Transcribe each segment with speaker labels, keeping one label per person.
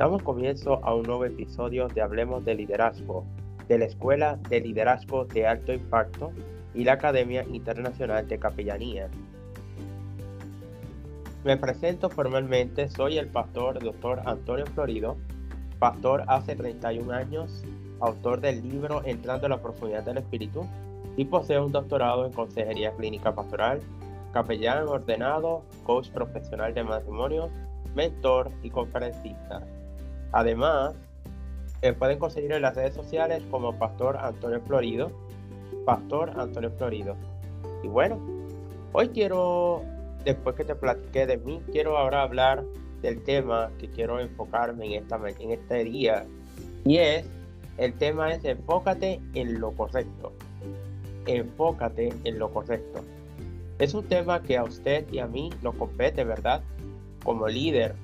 Speaker 1: Damos comienzo a un nuevo episodio de Hablemos de Liderazgo, de la Escuela de Liderazgo de Alto Impacto y la Academia Internacional de Capellanía. Me presento formalmente, soy el pastor Dr. Antonio Florido, pastor hace 31 años, autor del libro Entrando a la Profundidad del Espíritu y poseo un doctorado en Consejería Clínica Pastoral, capellán ordenado, coach profesional de matrimonio, mentor y conferencista. Además, pueden conseguir en las redes sociales como Pastor Antonio Florido. Pastor Antonio Florido. Y bueno, hoy quiero, después que te platiqué de mí, quiero ahora hablar del tema que quiero enfocarme en, esta, en este día. Y es, el tema es enfócate en lo correcto. Enfócate en lo correcto. Es un tema que a usted y a mí nos compete, ¿verdad? Como líder,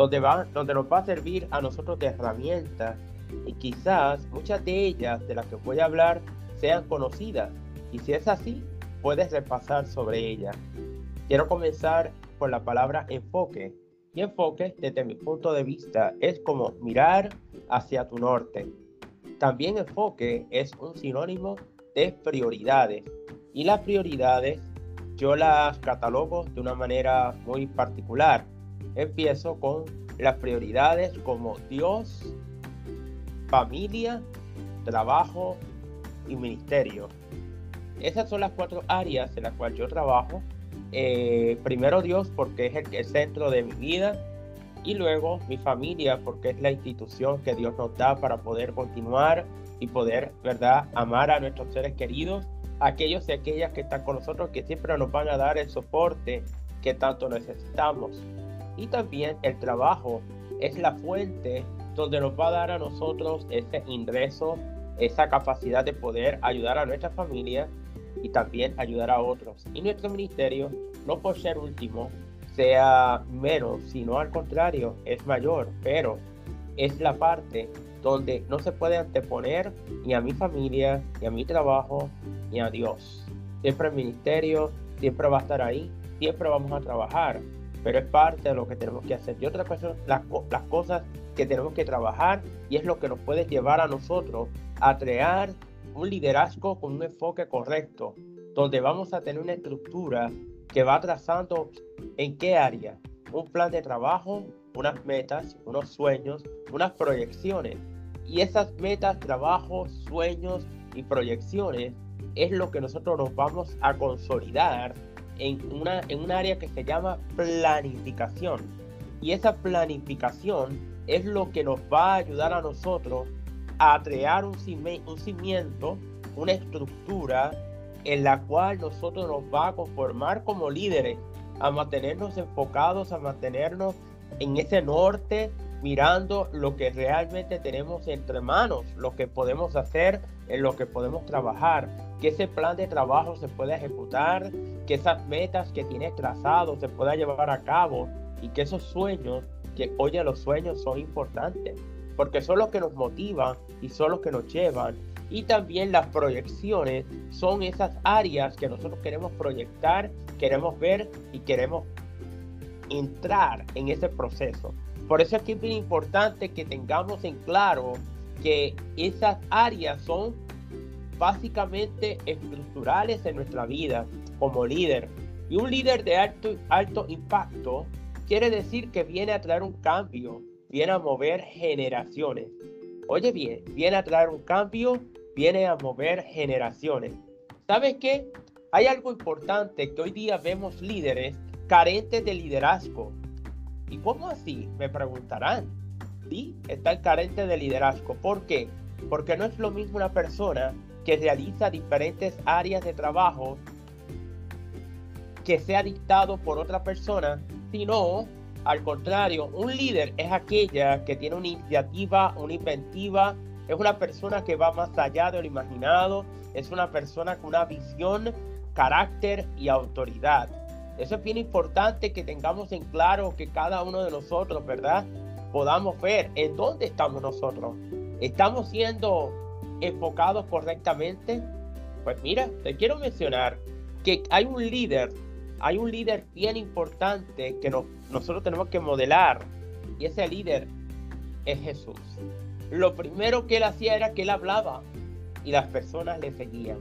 Speaker 1: donde, va, donde nos va a servir a nosotros de herramienta y quizás muchas de ellas de las que voy a hablar sean conocidas y si es así, puedes repasar sobre ellas. Quiero comenzar por la palabra enfoque. Y enfoque, desde mi punto de vista, es como mirar hacia tu norte. También enfoque es un sinónimo de prioridades. Y las prioridades yo las catalogo de una manera muy particular empiezo con las prioridades como Dios, familia, trabajo y ministerio. Esas son las cuatro áreas en las cuales yo trabajo. Eh, primero Dios porque es el, el centro de mi vida y luego mi familia porque es la institución que Dios nos da para poder continuar y poder, ¿verdad?, amar a nuestros seres queridos, aquellos y aquellas que están con nosotros que siempre nos van a dar el soporte que tanto necesitamos. Y también el trabajo es la fuente donde nos va a dar a nosotros ese ingreso, esa capacidad de poder ayudar a nuestra familia y también ayudar a otros. Y nuestro ministerio, no por ser último, sea menos, sino al contrario, es mayor, pero es la parte donde no se puede anteponer ni a mi familia, ni a mi trabajo, ni a Dios. Siempre el ministerio, siempre va a estar ahí, siempre vamos a trabajar, pero es parte de lo que tenemos que hacer. Y otra cosa, las, las cosas que tenemos que trabajar y es lo que nos puede llevar a nosotros a crear un liderazgo con un enfoque correcto, donde vamos a tener una estructura que va trazando en qué área, un plan de trabajo, unas metas, unos sueños, unas proyecciones. Y esas metas, trabajos, sueños y proyecciones es lo que nosotros nos vamos a consolidar en, una, en un área que se llama planificación. Y esa planificación es lo que nos va a ayudar a nosotros a crear un, un cimiento, una estructura en la cual nosotros nos va a conformar como líderes, a mantenernos enfocados, a mantenernos en ese norte, mirando lo que realmente tenemos entre manos, lo que podemos hacer, en lo que podemos trabajar, que ese plan de trabajo se pueda ejecutar, que esas metas que tienes trazado se puedan llevar a cabo y que esos sueños, que oye, los sueños son importantes, porque son los que nos motivan y son los que nos llevan. Y también las proyecciones son esas áreas que nosotros queremos proyectar, queremos ver y queremos entrar en ese proceso. Por eso es que es bien importante que tengamos en claro que esas áreas son básicamente estructurales en nuestra vida como líder. Y un líder de alto, alto impacto quiere decir que viene a traer un cambio, viene a mover generaciones. Oye bien, viene a traer un cambio, viene a mover generaciones. ¿Sabes qué? Hay algo importante que hoy día vemos líderes carentes de liderazgo. ¿Y cómo así? Me preguntarán. Sí, está el carente de liderazgo. ¿Por qué? Porque no es lo mismo una persona que realiza diferentes áreas de trabajo que sea dictado por otra persona, sino Al contrario, un líder es aquella que tiene una iniciativa, una inventiva, es una persona que va más allá de lo imaginado, es una persona con una visión, carácter y autoridad. Eso es bien importante que tengamos en claro que cada uno de nosotros, ¿verdad? Podamos ver en dónde estamos nosotros. ¿Estamos siendo enfocados correctamente? Pues mira, te quiero mencionar que hay un líder, hay un líder bien importante que nosotros tenemos que modelar y ese líder es Jesús. Lo primero que él hacía era que él hablaba y las personas le seguían.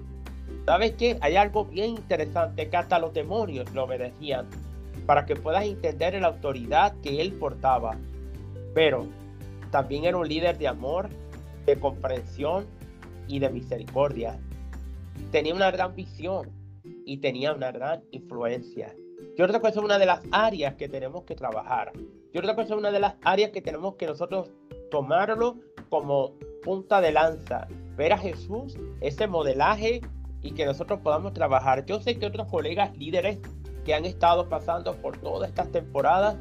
Speaker 1: ¿Sabes qué? Hay algo bien interesante que hasta los demonios lo obedecían para que puedas entender la autoridad que él portaba. Pero también era un líder de amor, de comprensión y de misericordia. Tenía una gran visión y tenía una gran influencia. Yo creo que es una de las áreas que tenemos que trabajar. Yo creo que es una de las áreas que tenemos que nosotros tomarlo como punta de lanza. Ver a Jesús, ese modelaje y que nosotros podamos trabajar. Yo sé que otros colegas líderes que han estado pasando por todas estas temporadas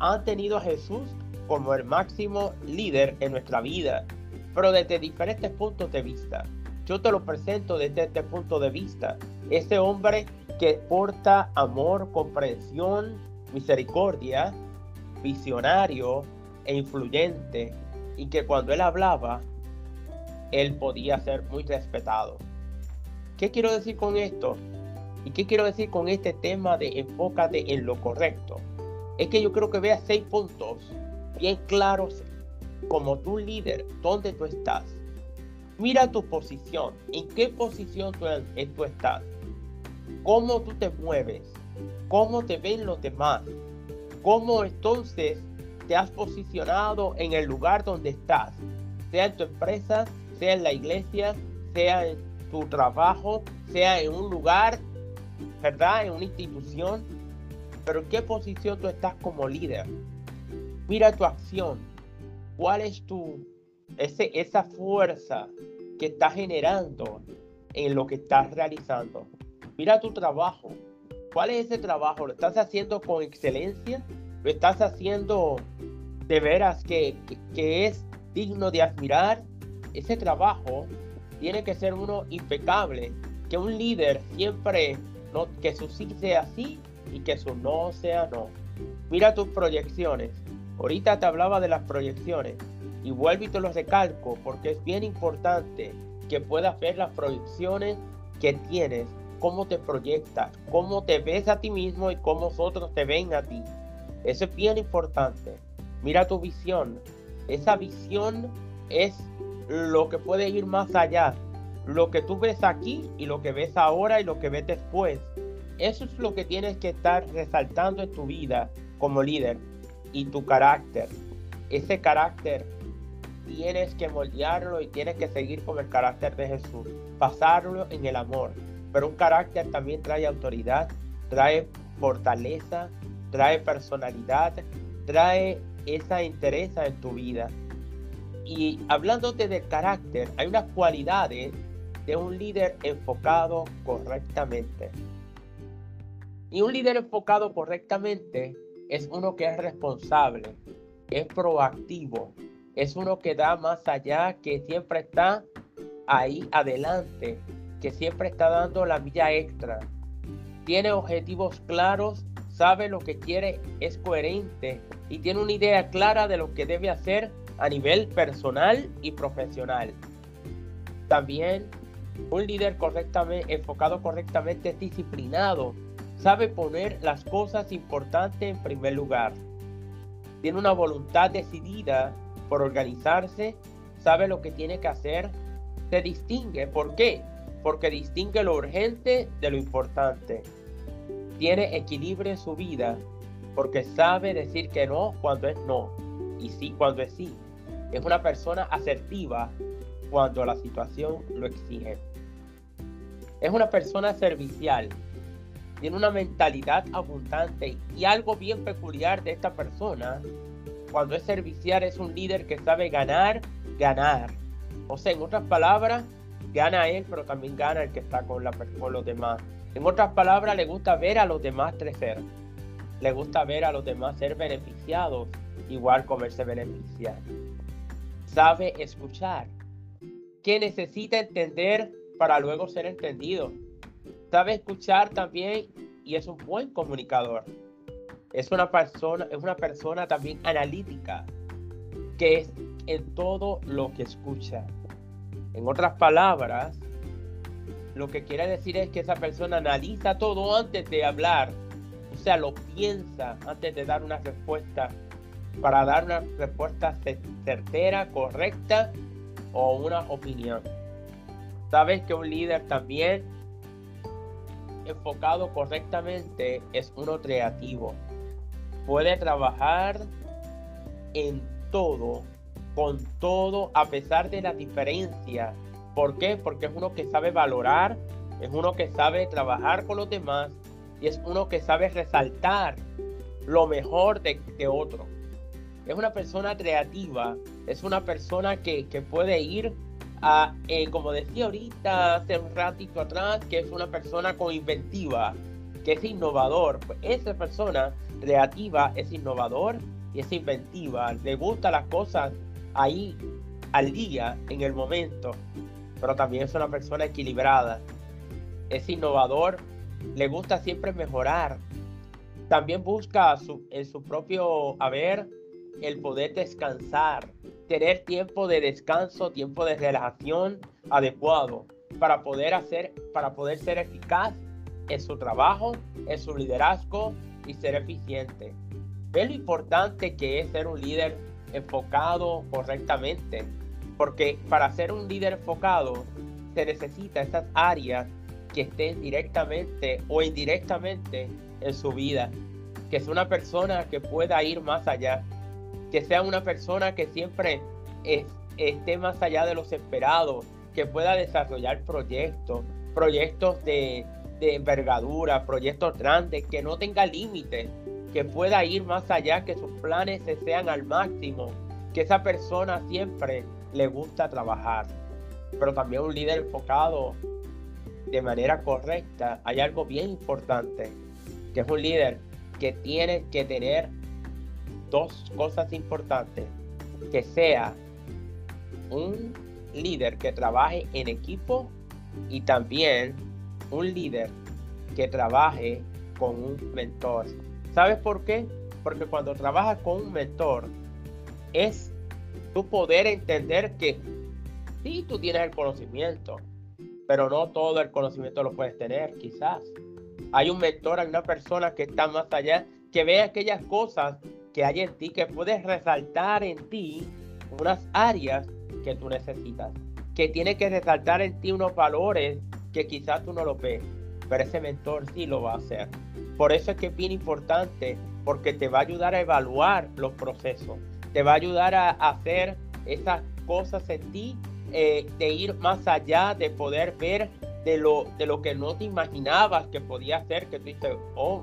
Speaker 1: han tenido a Jesús como el máximo líder en nuestra vida, pero desde diferentes puntos de vista. Yo te lo presento desde este punto de vista. Ese hombre que porta amor, comprensión, misericordia, visionario e influyente, y que cuando él hablaba, él podía ser muy respetado. ¿Qué quiero decir con esto? ¿Y qué quiero decir con este tema de enfócate en lo correcto? Es que yo creo que veas seis puntos bien claros como tu líder, dónde tú estás. Mira tu posición, en qué posición tú, estás, cómo tú te mueves, cómo te ven los demás, cómo entonces te has posicionado en el lugar donde estás, sea en tu empresa, sea en la iglesia, sea en tu trabajo, sea en un lugar, ¿verdad? En una institución. Pero ¿en qué posición tú estás como líder? Mira tu acción. ¿Cuál es tu, ese, esa fuerza que estás generando en lo que estás realizando? Mira tu trabajo. ¿Cuál es ese trabajo? ¿Lo estás haciendo con excelencia? ¿Lo estás haciendo de veras que, que es digno de admirar? Ese trabajo tiene que ser uno impecable, que un líder siempre, no, que su sí sea sí y que su no sea no. Mira tus proyecciones. Ahorita te hablaba de las proyecciones y vuelvo y te lo recalco porque es bien importante que puedas ver las proyecciones que tienes, cómo te proyectas, cómo te ves a ti mismo y cómo otros te ven a ti. Eso es bien importante. Mira tu visión. Esa visión es lo que puede ir más allá. Lo que tú ves aquí y lo que ves ahora y lo que ves después. Eso es lo que tienes que estar resaltando en tu vida como líder y tu carácter. Ese carácter tienes que moldearlo y tienes que seguir con el carácter de Jesús. Pasarlo en el amor. Pero un carácter también trae autoridad, trae fortaleza, trae personalidad, trae esa interés en tu vida. Y hablándote de carácter, hay unas cualidades de un líder enfocado correctamente. Y un líder enfocado correctamente es uno que es responsable, es proactivo, es uno que da más allá, que siempre está ahí adelante, que siempre está dando la milla extra. Tiene objetivos claros, sabe lo que quiere, es coherente y tiene una idea clara de lo que debe hacer a nivel personal y profesional. También un líder correctamente, enfocado correctamente es disciplinado, sabe poner las cosas importantes en primer lugar. Tiene una voluntad decidida por organizarse, sabe lo que tiene que hacer, se distingue. ¿Por qué? Porque distingue lo urgente de lo importante. Tiene equilibrio en su vida porque sabe decir que no cuando es no y sí cuando es sí. Es una persona asertiva cuando la situación lo exige. Es una persona servicial. Tiene una mentalidad abundante y algo bien peculiar de esta persona. Cuando es servicial es un líder que sabe ganar, ganar. O sea, en otras palabras, gana él, pero también gana el que está con, la, con los demás. En otras palabras, le gusta ver a los demás crecer. le gusta ver a los demás ser beneficiados, igual como él se beneficia. Sabe escuchar, que necesita entender para luego ser entendido. Sabe escuchar también y es un buen comunicador. Es una persona, es una persona también analítica, que es en todo lo que escucha. En otras palabras, lo que quiere decir es que esa persona analiza todo antes de hablar, o sea, lo piensa antes de dar una respuesta, para dar una respuesta certera, correcta o una opinión. Sabes que un líder también enfocado correctamente es uno creativo. Puede trabajar en todo, con todo, a pesar de la diferencia. ¿Por qué? Porque es uno que sabe valorar, es uno que sabe trabajar con los demás y es uno que sabe resaltar lo mejor de, otro. Es una persona creativa, es una persona que, puede ir a, eh, como decía ahorita, hace un ratito atrás, que es una persona con inventiva, que es innovador. Pues esa persona creativa es innovador y es inventiva, le gusta las cosas ahí al día, en el momento, pero también es una persona equilibrada, es innovador, le gusta siempre mejorar, también busca en su propio haber el poder descansar, tener tiempo de descanso, tiempo de relajación adecuado para poder hacer, para poder ser eficaz en su trabajo, en su liderazgo y ser eficiente. Ve lo importante que es ser un líder enfocado correctamente, porque para ser un líder enfocado se necesita esas áreas que estén directamente o indirectamente en su vida, que es una persona que pueda ir más allá, que sea una persona que siempre esté más allá de los esperados, que pueda desarrollar proyectos, proyectos de, de envergadura, proyectos grandes, que no tenga límites, que pueda ir más allá, que sus planes se sean al máximo, que esa persona siempre le gusta trabajar. Pero también un líder enfocado de manera correcta, hay algo bien importante, que es un líder que tiene que tener dos cosas importantes, que sea un líder que trabaje en equipo y también un líder que trabaje con un mentor. ¿Sabes por qué? Porque cuando trabajas con un mentor, es tu poder entender que sí, tú tienes el conocimiento, pero no todo el conocimiento lo puedes tener, quizás. Hay un mentor, hay una persona que está más allá, que ve aquellas cosas que hay en ti, que puedes resaltar en ti unas áreas que tú necesitas, que tiene que resaltar en ti unos valores que quizás tú no lo ves, pero ese mentor sí lo va a hacer. Por eso es que es bien importante, porque te va a ayudar a evaluar los procesos, te va a ayudar a hacer esas cosas en ti, eh, de ir más allá, de poder ver de lo, de lo que no te imaginabas que podía hacer, que tú dices, oh,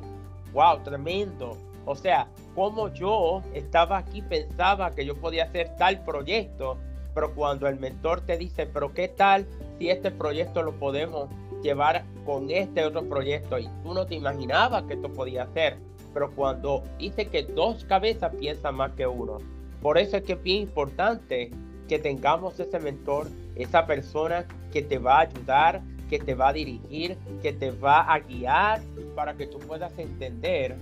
Speaker 1: wow, tremendo. O sea, como yo estaba aquí, pensaba que yo podía hacer tal proyecto, pero cuando el mentor te dice, pero ¿qué tal si este proyecto lo podemos llevar con este otro proyecto? Y tú no te imaginabas que esto podía hacer, pero cuando dice que dos cabezas piensan más que uno, por eso es que es bien importante que tengamos ese mentor, esa persona que te va a ayudar, que te va a dirigir, que te va a guiar para que tú puedas entender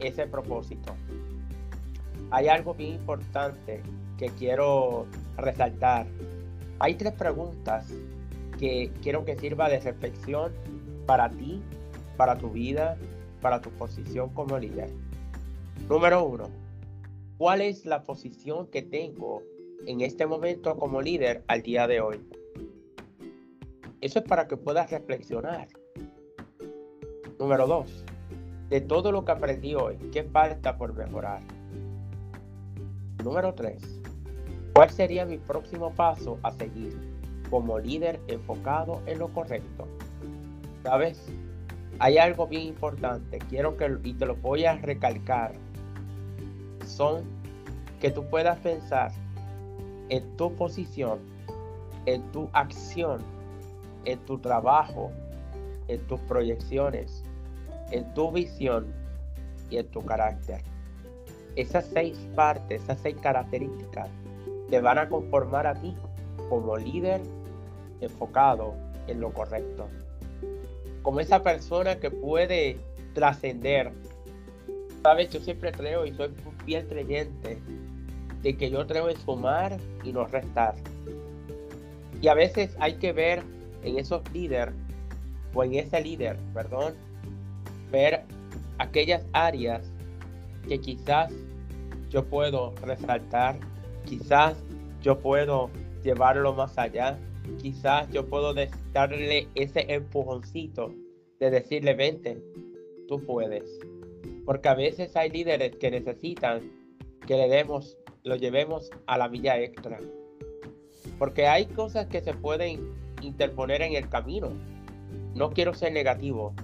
Speaker 1: ese propósito. Hay algo bien importante que quiero resaltar. Hay tres preguntas que quiero que sirva de reflexión para ti, para tu vida, para tu posición como líder. Número uno, ¿Cuál es la posición que tengo en este momento como líder al día de hoy? Eso es para que puedas reflexionar. Número dos, de todo lo que aprendí hoy, ¿qué falta por mejorar? Número tres, ¿cuál sería mi próximo paso a seguir como líder enfocado en lo correcto? ¿Sabes? Hay algo bien importante, quiero que y te lo voy a recalcar son que tú puedas pensar en tu posición, en tu acción, en tu trabajo, en tus proyecciones, en tu visión y en tu carácter. Esas seis partes, esas seis características te van a conformar a ti como líder enfocado en lo correcto. Como esa persona que puede trascender. Sabes, yo siempre creo y soy un fiel creyente de que yo creo en sumar y no restar. Y a veces hay que ver en esos líderes, o en ese líder, perdón, ver aquellas áreas que quizás yo puedo resaltar, quizás yo puedo llevarlo más allá, quizás yo puedo darle ese empujoncito de decirle, vente, tú puedes. Porque a veces hay líderes que necesitan que le demos, lo llevemos a la milla extra. Porque hay cosas que se pueden interponer en el camino. No quiero ser negativo,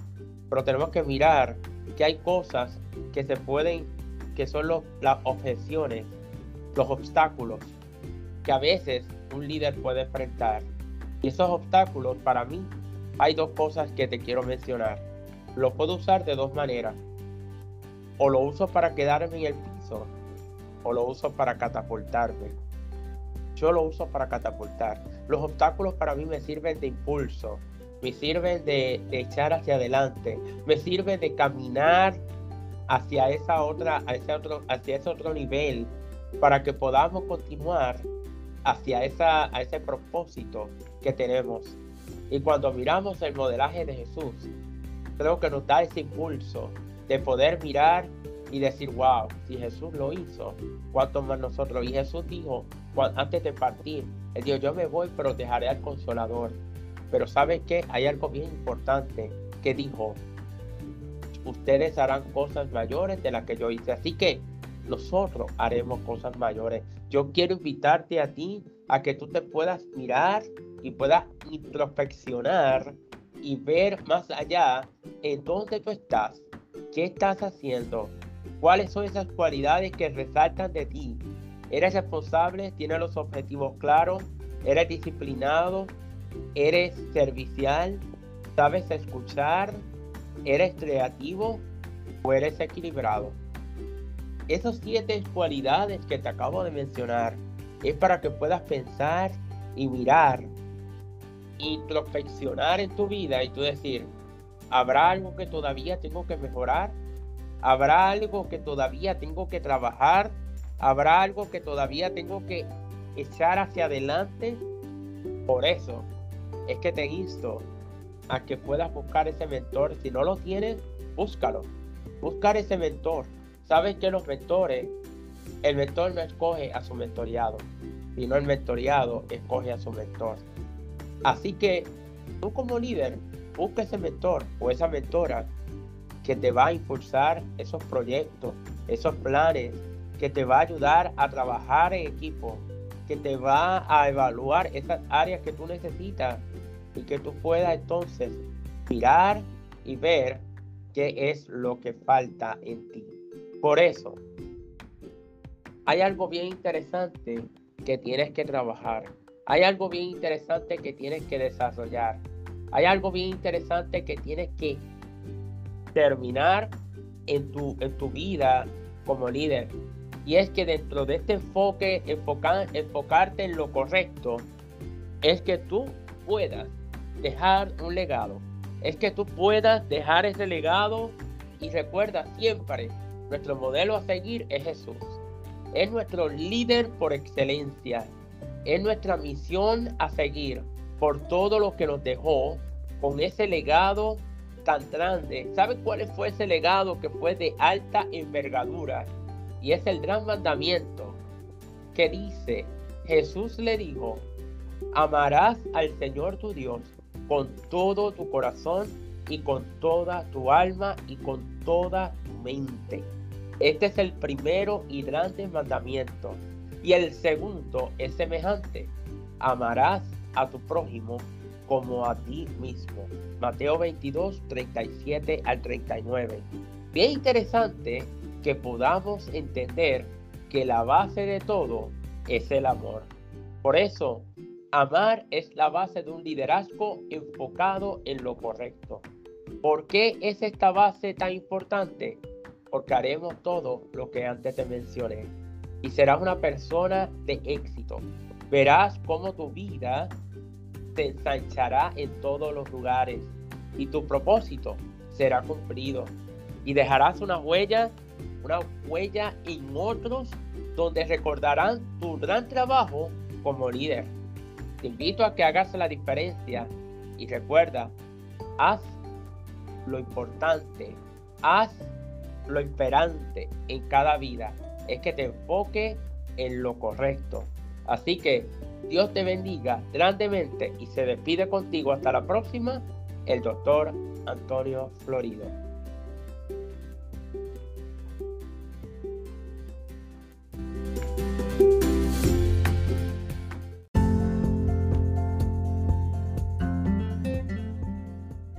Speaker 1: pero tenemos que mirar que hay cosas que se pueden, que son las objeciones, los obstáculos que a veces un líder puede enfrentar. Y esos obstáculos para mí hay dos cosas que te quiero mencionar. Lo puedo usar de dos maneras. O lo uso para quedarme en el piso o lo uso para catapultarme. Yo lo uso para catapultar. Los obstáculos para mí me sirven de impulso, me sirven de, echar hacia adelante, me sirven de caminar hacia esa otra, hacia otro, hacia ese otro nivel para que podamos continuar hacia ese propósito que tenemos. Y cuando miramos el modelaje de Jesús, creo que nos da ese impulso de poder mirar y decir, wow, si Jesús lo hizo, ¿cuánto más nosotros? Y Jesús dijo, antes de partir, Él dijo, yo me voy, pero dejaré al consolador. Pero ¿sabe qué? Hay algo bien importante que dijo, ustedes harán cosas mayores de las que yo hice. Así que nosotros haremos cosas mayores. Yo quiero invitarte a ti a que tú te puedas mirar y puedas introspeccionar y ver más allá en dónde tú estás, qué estás haciendo, cuáles son esas cualidades que resaltan de ti. ¿Eres responsable? ¿Tienes los objetivos claros? ¿Eres disciplinado? ¿Eres servicial? ¿Sabes escuchar? ¿Eres creativo? ¿O eres equilibrado? Esas siete cualidades que te acabo de mencionar es para que puedas pensar y mirar, introspeccionar en tu vida y tú decir, ¿habrá algo que todavía tengo que mejorar? ¿Habrá algo que todavía tengo que trabajar? ¿Habrá algo que todavía tengo que echar hacia adelante? Por eso es que te insto a que puedas buscar ese mentor. Si no lo tienes, búscalo. Buscar ese mentor. Sabes que los mentores, el mentor no escoge a su mentoreado, sino el mentoreado escoge a su mentor. Así que tú como líder, busca ese mentor o esa mentora que te va a impulsar esos proyectos, esos planes, que te va a ayudar a trabajar en equipo, que te va a evaluar esas áreas que tú necesitas y que tú puedas entonces mirar y ver qué es lo que falta en ti. Por eso, hay algo bien interesante que tienes que trabajar. Hay algo bien interesante que tienes que desarrollar. Hay algo bien interesante que tienes que terminar en tu, en tu vida como líder. Y es que dentro de este enfoque, enfocar, enfocarte en lo correcto, es que tú puedas dejar un legado. Es que tú puedas dejar ese legado y recuerda siempre nuestro modelo a seguir es Jesús. Es nuestro líder por excelencia. Es nuestra misión a seguir por todo lo que nos dejó con ese legado tan grande. ¿Sabe cuál fue ese legado que fue de alta envergadura? Y es el gran mandamiento que dice, Jesús le dijo, amarás al Señor tu Dios con todo tu corazón y con toda tu alma y con toda tu Este es el primero y grande mandamiento. Y el segundo es semejante. Amarás a tu prójimo como a ti mismo. Mateo 22, 37 al 39. Bien interesante que podamos entender que la base de todo es el amor. Por eso, amar es la base de un liderazgo enfocado en lo correcto. ¿Por qué es esta base tan importante? Porque haremos todo lo que antes te mencioné. Y serás una persona de éxito. Verás cómo tu vida se ensanchará en todos los lugares y tu propósito será cumplido. Y dejarás una huella, una huella en otros donde recordarán tu gran trabajo como líder. Te invito a que hagas la diferencia y recuerda, haz lo importante, haz lo esperante en cada vida. Es que te enfoque en lo correcto. Así que Dios te bendiga grandemente y se despide contigo hasta la próxima, el doctor Antonio Florido.